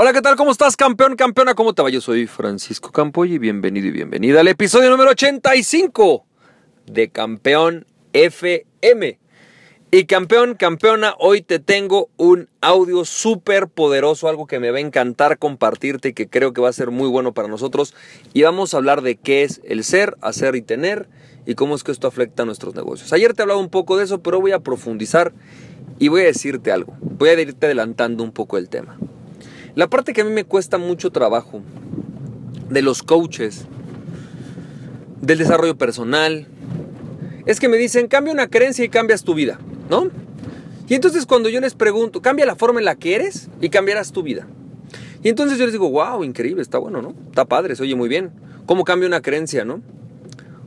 Hola, ¿qué tal? ¿Cómo estás, campeón, campeona? ¿Cómo te va? Yo soy Francisco Campoy y bienvenido y bienvenida al episodio número 85 de Campeón FM. Y campeón, campeona, hoy te tengo un audio súper poderoso, algo que me va a encantar compartirte y que creo que va a ser muy bueno para nosotros. Y vamos a hablar de qué es el ser, hacer y tener y cómo es que esto afecta a nuestros negocios. Ayer te hablaba un poco de eso, pero voy a profundizar y voy a decirte algo. Voy a irte adelantando un poco el tema. La parte que a mí me cuesta mucho trabajo de los coaches, del desarrollo personal, es que me dicen, cambia una creencia y cambias tu vida, ¿no? Y entonces cuando yo les pregunto, cambia la forma en la que eres y cambiarás tu vida. Y entonces yo les digo, wow, increíble, está bueno, ¿no? Está padre, se oye muy bien. ¿Cómo cambio una creencia, no?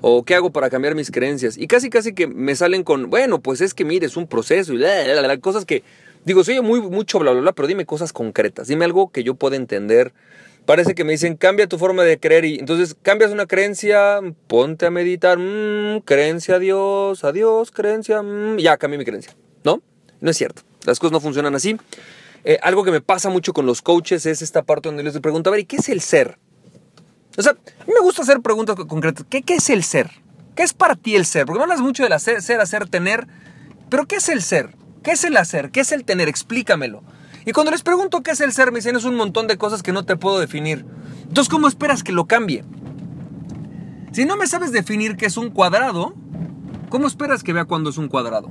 ¿O qué hago para cambiar mis creencias? Y casi, casi que me salen con, bueno, pues es que mire, es un proceso y cosas que Digo, soy muy, mucho bla, bla, bla, pero dime cosas concretas. Dime algo que yo pueda entender. Parece que me dicen, cambia tu forma de creer. Y entonces cambias una creencia, ponte a meditar. Mmm, creencia a Dios, a Dios, creencia. Mmm, ya, cambié mi creencia. ¿No? No es cierto. Las cosas no funcionan así. Eh, algo que me pasa mucho con los coaches es esta parte donde les pregunto, a ver, ¿y qué es el ser? O sea, a mí me gusta hacer preguntas concretas. ¿Qué, qué es el ser? ¿Qué es para ti el ser? Porque me hablas mucho del ser, ser, hacer, tener. Pero ¿qué es el ser? ¿Qué es el hacer? ¿Qué es el tener? Explícamelo. Y cuando les pregunto qué es el ser, me dicen es un montón de cosas que no te puedo definir. Entonces, ¿cómo esperas que lo cambie? Si no me sabes definir qué es un cuadrado, ¿cómo esperas que vea cuando es un cuadrado?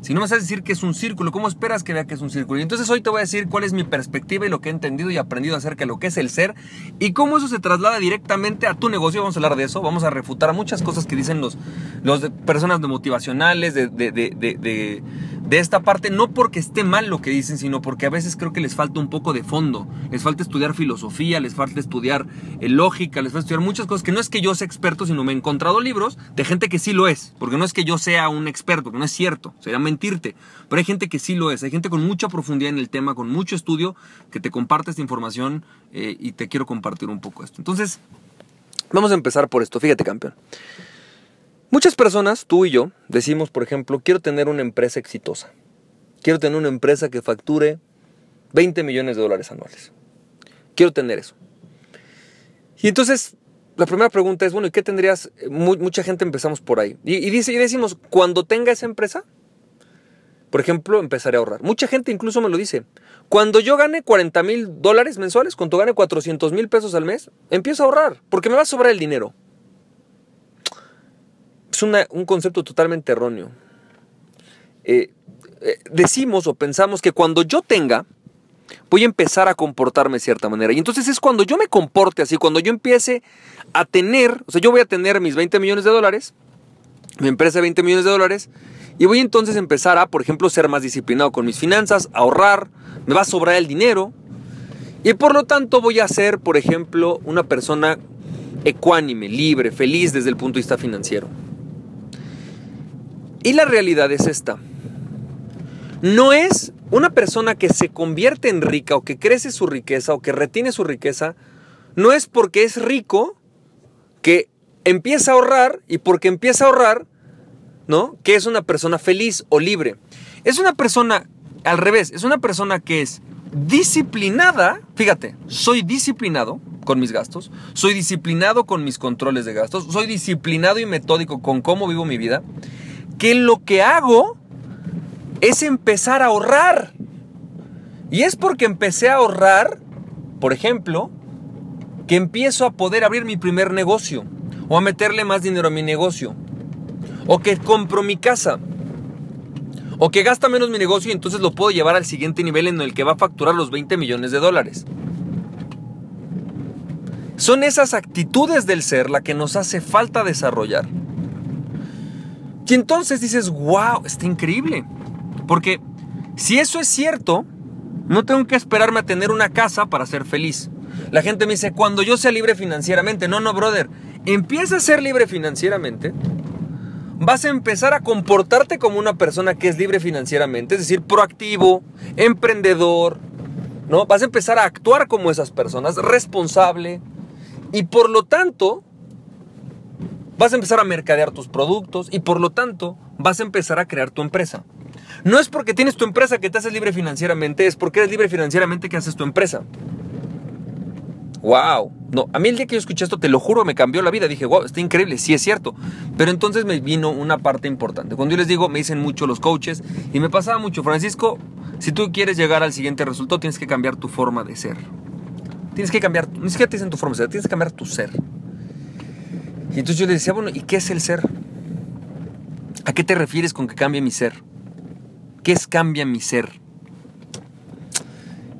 Si no me sabes decir que es un círculo, ¿cómo esperas que vea que es un círculo? Y entonces hoy te voy a decir cuál es mi perspectiva y lo que he entendido y aprendido acerca de lo que es el ser y cómo eso se traslada directamente a tu negocio. Vamos a hablar de eso, vamos a refutar muchas cosas que dicen los, los personas de motivacionales, de de esta parte, no porque esté mal lo que dicen, sino porque a veces creo que les falta un poco de fondo. Les falta estudiar filosofía, les falta estudiar eh, lógica, les falta estudiar muchas cosas que no es que yo sea experto, sino me he encontrado libros de gente que sí lo es. Porque no es que yo sea un experto, porque no es cierto, sería mentirte. Pero hay gente que sí lo es, hay gente con mucha profundidad en el tema, con mucho estudio, que te comparte esta información eh, y te quiero compartir un poco esto. Entonces, vamos a empezar por esto. Fíjate, campeón. Muchas personas, tú y yo, decimos, por ejemplo, quiero tener una empresa exitosa. Quiero tener una empresa que facture 20 millones de dólares anuales. Quiero tener eso. Y entonces, la primera pregunta es, bueno, ¿y qué tendrías? mucha gente empezamos por ahí. Y, y decimos, cuando tenga esa empresa, por ejemplo, empezaré a ahorrar. Mucha gente incluso me lo dice. Cuando yo gane 40 mil dólares mensuales, cuando gane 400 mil pesos al mes, empiezo a ahorrar, porque me va a sobrar el dinero es un concepto totalmente erróneo. Eh, eh, decimos o pensamos que cuando yo tenga, voy a empezar a comportarme de cierta manera. Y entonces es cuando yo me comporte así, cuando yo empiece a tener, o sea, yo voy a tener mis 20 millones de dólares, mi empresa de 20 millones de dólares, y voy entonces a empezar a, por ejemplo, ser más disciplinado con mis finanzas, ahorrar, me va a sobrar el dinero, y por lo tanto voy a ser, por ejemplo, una persona ecuánime, libre, feliz desde el punto de vista financiero. Y la realidad es esta. No es una persona que se convierte en rica o que crece su riqueza o que retiene su riqueza, no es porque es rico que empieza a ahorrar y porque empieza a ahorrar, ¿no? Que es una persona feliz o libre. Es una persona, al revés, es una persona que es disciplinada, fíjate, soy disciplinado con mis gastos, soy disciplinado con mis controles de gastos, soy disciplinado y metódico con cómo vivo mi vida que lo que hago es empezar a ahorrar. Y es porque empecé a ahorrar, por ejemplo, que empiezo a poder abrir mi primer negocio o a meterle más dinero a mi negocio o que compro mi casa o que gasta menos mi negocio y entonces lo puedo llevar al siguiente nivel en el que va a facturar los 20 millones de dólares. Son esas actitudes del ser la que nos hace falta desarrollar. Y entonces dices, wow, está increíble. Porque si eso es cierto, no tengo que esperarme a tener una casa para ser feliz. La gente me dice, cuando yo sea libre financieramente, no, no, brother, empieza a ser libre financieramente, vas a empezar a comportarte como una persona que es libre financieramente, es decir, proactivo, emprendedor, ¿no? Vas a empezar a actuar como esas personas, responsable, y por lo tanto, Vas a empezar a mercadear tus productos y por lo tanto vas a empezar a crear tu empresa. No es porque tienes tu empresa que te haces libre financieramente, es porque eres libre financieramente que haces tu empresa. Wow. No, a mí el día que yo escuché esto, te lo juro, me cambió la vida. Dije, wow, está increíble, sí es cierto. Pero entonces me vino una parte importante. Cuando yo les digo, me dicen mucho los coaches y me pasaba mucho, Francisco, si tú quieres llegar al siguiente resultado, tienes que cambiar tu forma de ser. Tienes que cambiar, ni siquiera te dicen tu forma de ser, tienes que cambiar tu ser. Y entonces yo les decía, bueno, ¿y qué es el ser? ¿A qué te refieres con que cambie mi ser? ¿Qué es cambia mi ser?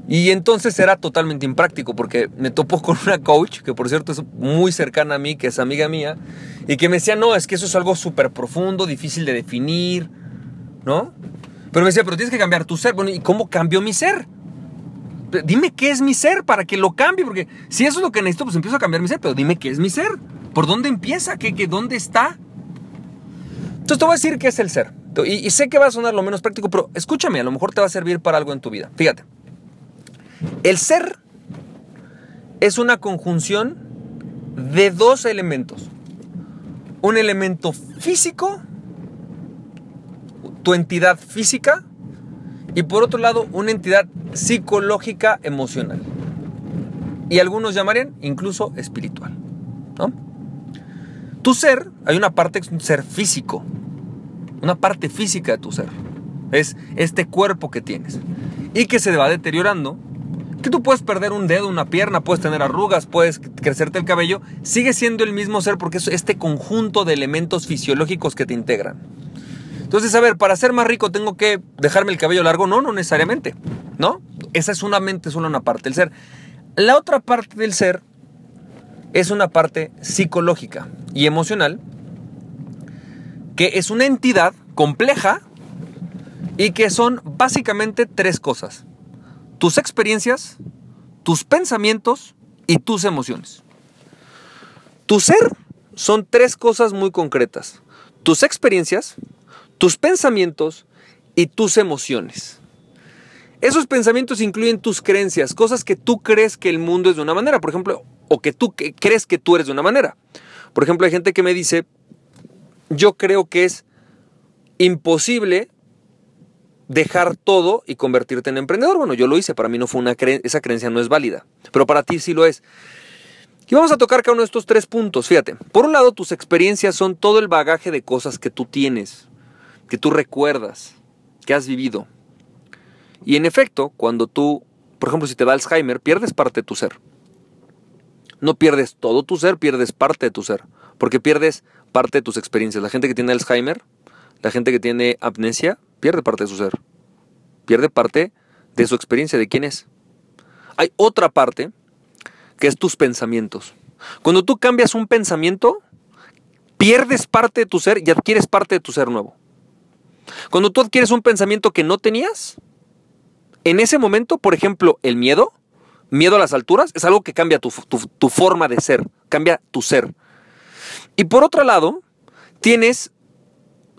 Y entonces era totalmente impráctico porque me topó con una coach, que por cierto es muy cercana a mí, que es amiga mía, y que me decía, no, es que eso es algo súper profundo, difícil de definir, ¿no? Pero me decía, pero tienes que cambiar tu ser. Bueno, ¿y cómo cambió mi ser? Dime qué es mi ser para que lo cambie, porque si eso es lo que necesito, pues empiezo a cambiar mi ser, pero dime qué es mi ser. ¿Por dónde empieza? ¿Qué, qué, ¿Dónde está? Entonces te voy a decir qué es el ser. Y, y sé que va a sonar lo menos práctico, pero escúchame, a lo mejor te va a servir para algo en tu vida. Fíjate. El ser es una conjunción de dos elementos. Un elemento físico, tu entidad física, y por otro lado una entidad psicológica emocional. Y algunos llamarían incluso espiritual. Tu ser, hay una parte, un ser físico, una parte física de tu ser. Es este cuerpo que tienes y que se va deteriorando que tú puedes perder un dedo, una pierna, puedes tener arrugas, puedes crecerte el cabello, sigue siendo el mismo ser porque es este conjunto de elementos fisiológicos que te integran. Entonces, a ver, para ser más rico tengo que dejarme el cabello largo, no, no necesariamente, ¿no? Esa es una mente, solo una parte del ser. La otra parte del ser es una parte psicológica y emocional, que es una entidad compleja y que son básicamente tres cosas tus experiencias, tus pensamientos y tus emociones. Tu ser son tres cosas muy concretas. Tus experiencias, tus pensamientos y tus emociones. Esos pensamientos incluyen tus creencias, cosas que tú crees que el mundo es de una manera, por ejemplo, o que tú crees que tú eres de una manera. Por ejemplo, hay gente que me dice, yo creo que es imposible dejar todo y convertirte en emprendedor. Bueno, yo lo hice, para mí no fue una creencia, esa creencia no es válida, pero para ti sí lo es. Y vamos a tocar cada uno de estos tres puntos, fíjate. Por un lado, tus experiencias son todo el bagaje de cosas que tú tienes, que tú recuerdas, que has vivido. Y en efecto, cuando tú, por ejemplo, si te da Alzheimer, pierdes parte de tu ser. No pierdes todo tu ser, pierdes parte de tu ser, porque pierdes parte de tus experiencias. La gente que tiene Alzheimer, la gente que tiene amnesia, pierde parte de su ser. Pierde parte de su experiencia, de quién es. Hay otra parte que es tus pensamientos. Cuando tú cambias un pensamiento, pierdes parte de tu ser y adquieres parte de tu ser nuevo. Cuando tú adquieres un pensamiento que no tenías, en ese momento, por ejemplo, el miedo, miedo a las alturas, es algo que cambia tu, tu forma de ser, cambia tu ser. Y por otro lado, tienes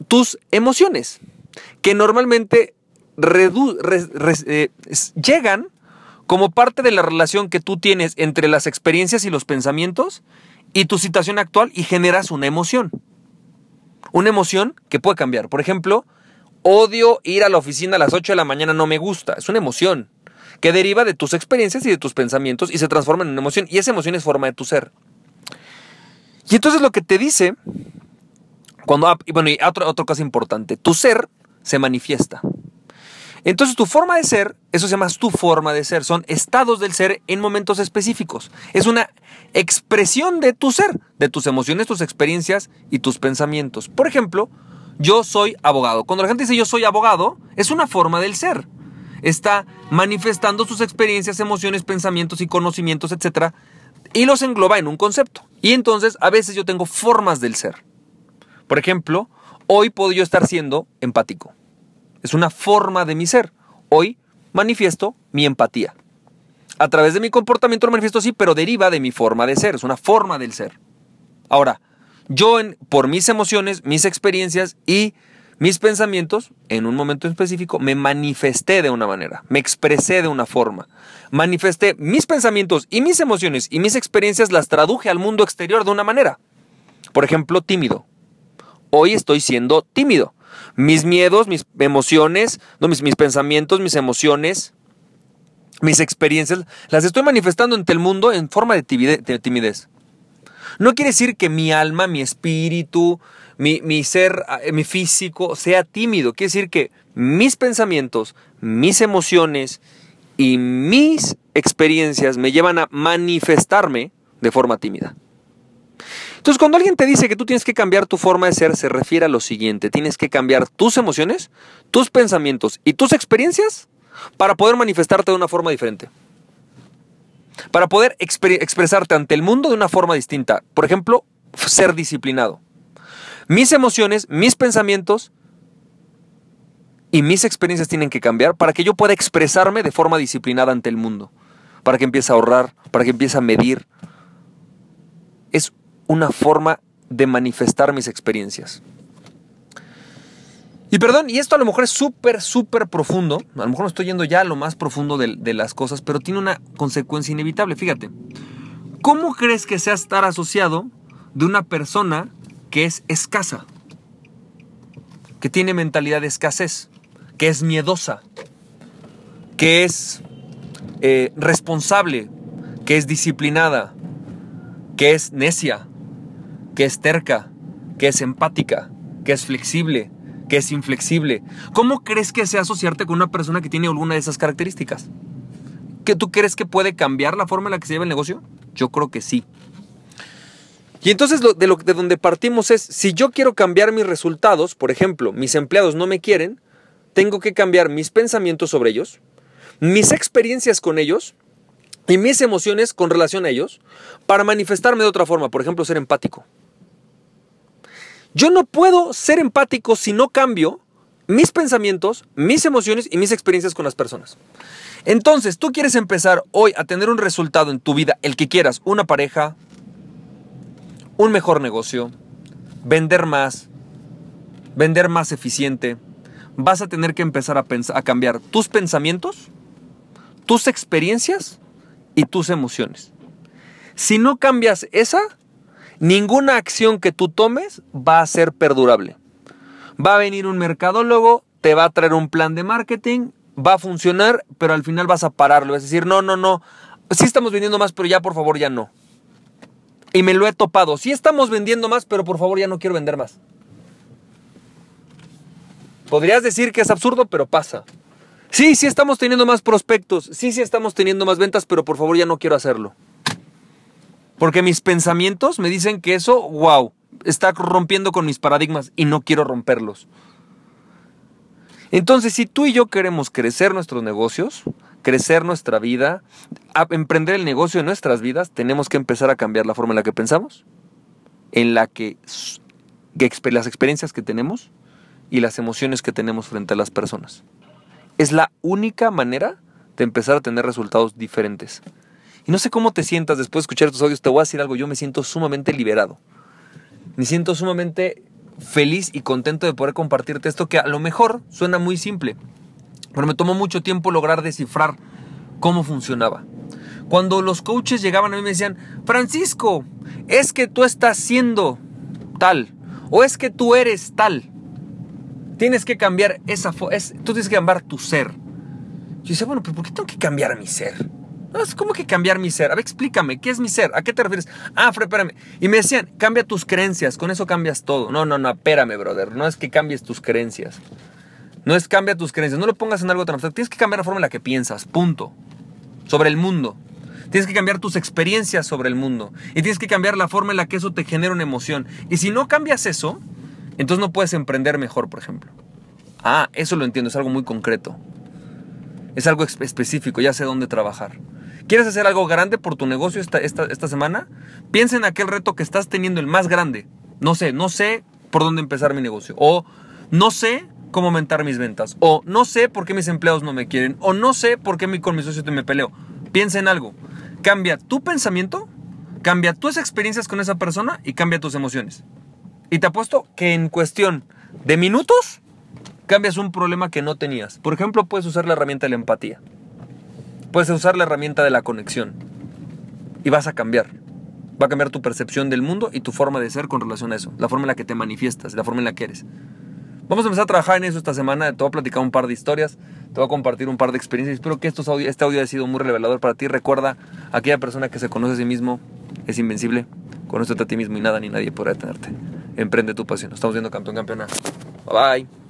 tus emociones que normalmente eh, llegan como parte de la relación que tú tienes entre las experiencias y los pensamientos y tu situación actual y generas una emoción. Una emoción que puede cambiar. Por ejemplo, odio ir a la oficina a las 8 de la mañana, no me gusta. Es una emoción que deriva de tus experiencias y de tus pensamientos y se transforma en una emoción. Y esa emoción es forma de tu ser. Y entonces lo que te dice, cuando, ah, bueno, y otra, otra cosa importante, tu ser se manifiesta. Entonces tu forma de ser, eso se llama tu forma de ser, son estados del ser en momentos específicos. Es una expresión de tu ser, de tus emociones, tus experiencias y tus pensamientos. Por ejemplo, yo soy abogado. Cuando la gente dice yo soy abogado, es una forma del ser. Está manifestando sus experiencias, emociones, pensamientos y conocimientos, etc. Y los engloba en un concepto. Y entonces a veces yo tengo formas del ser. Por ejemplo, hoy puedo estar siendo empático. Es una forma de mi ser. Hoy manifiesto mi empatía. A través de mi comportamiento lo manifiesto así, pero deriva de mi forma de ser. Es una forma del ser. Ahora, yo en, por mis emociones, mis experiencias y mis pensamientos, en un momento específico, me manifesté de una manera, me expresé de una forma. Manifesté mis pensamientos y mis emociones y mis experiencias, las traduje al mundo exterior de una manera. Por ejemplo, tímido. Hoy estoy siendo tímido. mis miedos, mis emociones, no, mis, mis pensamientos, mis emociones, mis experiencias, las estoy manifestando ante el mundo en forma de timidez. No quiere decir que mi alma, mi espíritu, mi, mi, ser, eh, mi físico sea tímido. Quiere decir que mis pensamientos, mis emociones y mis experiencias me llevan a manifestarme de forma tímida. Entonces, cuando alguien te dice que tú tienes que cambiar tu forma de ser, se refiere a lo siguiente. Tienes que cambiar tus emociones, tus pensamientos y tus experiencias para poder manifestarte de una forma diferente. Para poder expresarte ante el mundo de una forma distinta. Por ejemplo, ser disciplinado. Mis emociones, mis pensamientos y mis experiencias tienen que cambiar para que yo pueda expresarme de forma disciplinada ante el mundo. Para que empiece a ahorrar, para que empiece a medir. Es una forma de manifestar mis experiencias. Y perdón, y esto a lo mejor es súper, súper profundo. A lo mejor no estoy yendo ya a lo más profundo de, de, las cosas, pero tiene una consecuencia inevitable. Fíjate, ¿cómo crees que sea estar asociado de una persona que es escasa? Que tiene mentalidad de escasez, que es miedosa, que es eh, responsable, que es disciplinada, que es necia, que es terca, que es empática, que es flexible, que es inflexible. ¿Cómo crees que sea asociarte con una persona que tiene alguna de esas características? ¿Que tú crees que puede cambiar la forma en la que se lleva el negocio? Yo creo que sí. Y entonces de, lo, de donde partimos es, si yo quiero cambiar mis resultados, por ejemplo, mis empleados no me quieren, tengo que cambiar mis pensamientos sobre ellos, mis experiencias con ellos y mis emociones con relación a ellos para manifestarme de otra forma, por ejemplo, ser empático. Yo no puedo ser empático si no cambio mis pensamientos, mis emociones y mis experiencias con las personas. Entonces, tú quieres empezar hoy a tener un resultado en tu vida, el que quieras, una pareja, un mejor negocio, vender más, vender más eficiente, vas a tener que empezar a, a cambiar tus pensamientos, tus experiencias y tus emociones. Si no cambias esa, ninguna acción que tú tomes va a ser perdurable. Va a venir un mercadólogo, te va a traer un plan de marketing, va a funcionar, pero al final vas a pararlo. Es decir, no, no, no, sí estamos vendiendo más, pero ya por favor ya no. Y me lo he topado. Sí estamos vendiendo más, pero por favor ya no quiero vender más. Podrías decir que es absurdo, pero pasa. Sí, sí estamos teniendo más prospectos. Sí, sí estamos teniendo más ventas, pero por favor ya no quiero hacerlo. Porque mis pensamientos me dicen que eso, wow, está rompiendo con mis paradigmas y no quiero romperlos. Entonces, si tú y yo queremos crecer nuestros negocios, crecer nuestra vida, emprender el negocio de nuestras vidas, tenemos que empezar a cambiar la forma en la que pensamos, en la que, que las experiencias que tenemos y las emociones que tenemos frente a las personas. Es la única manera de empezar a tener resultados diferentes. Y no sé cómo te sientas después de escuchar tus audios, te voy a decir algo, yo me siento sumamente liberado. Me siento sumamente feliz y contento de poder compartirte esto que a lo mejor suena muy simple, pero me tomó mucho tiempo lograr descifrar cómo funcionaba. Cuando los coaches llegaban a mí me decían, Francisco, es que tú estás siendo tal, o es que tú eres tal. Tienes que cambiar esa, es, tú tienes que cambiar tu ser. Yo decía, bueno, pero ¿por qué tengo que cambiar mi ser? No, es como que cambiar mi ser. A ver, explícame, ¿qué es mi ser? ¿A qué te refieres? Ah, espérame. Y me decían, cambia tus creencias, con eso cambias todo. No, no, no, espérame, brother. No es que cambies tus creencias. No es cambia tus creencias. No lo pongas en algo tan abstracto. Tienes que cambiar la forma en la que piensas, punto. Sobre el mundo. Tienes que cambiar tus experiencias sobre el mundo. Y tienes que cambiar la forma en la que eso te genera una emoción. Y si no cambias eso, entonces no puedes emprender mejor, por ejemplo. Ah, eso lo entiendo, es algo muy concreto. Es algo específico, ya sé dónde trabajar. ¿Quieres hacer algo grande por tu negocio esta, esta, semana? Piensa en aquel reto que estás teniendo, el más grande. No sé, no sé por dónde empezar mi negocio. O no sé cómo aumentar mis ventas. O no sé por qué mis empleados no me quieren. O no sé por qué con mi socio me peleo. Piensa en algo. Cambia tu pensamiento, cambia tus experiencias con esa persona y cambia tus emociones. Y te apuesto que en cuestión de minutos cambias un problema que no tenías. Por ejemplo, puedes usar la herramienta de la empatía. Puedes usar la herramienta de la conexión y vas a cambiar. Va a cambiar tu percepción del mundo y tu forma de ser con relación a eso, la forma en la que te manifiestas, la forma en la que eres. Vamos a empezar a trabajar en eso esta semana. Te voy a platicar un par de historias, te voy a compartir un par de experiencias. Espero que este audio haya sido muy revelador para ti. Recuerda, aquella persona que se conoce a sí mismo es invencible. Conócete a ti mismo y nada ni nadie podrá detenerte. Emprende tu pasión. Estamos viendo campeón campeona. Bye bye.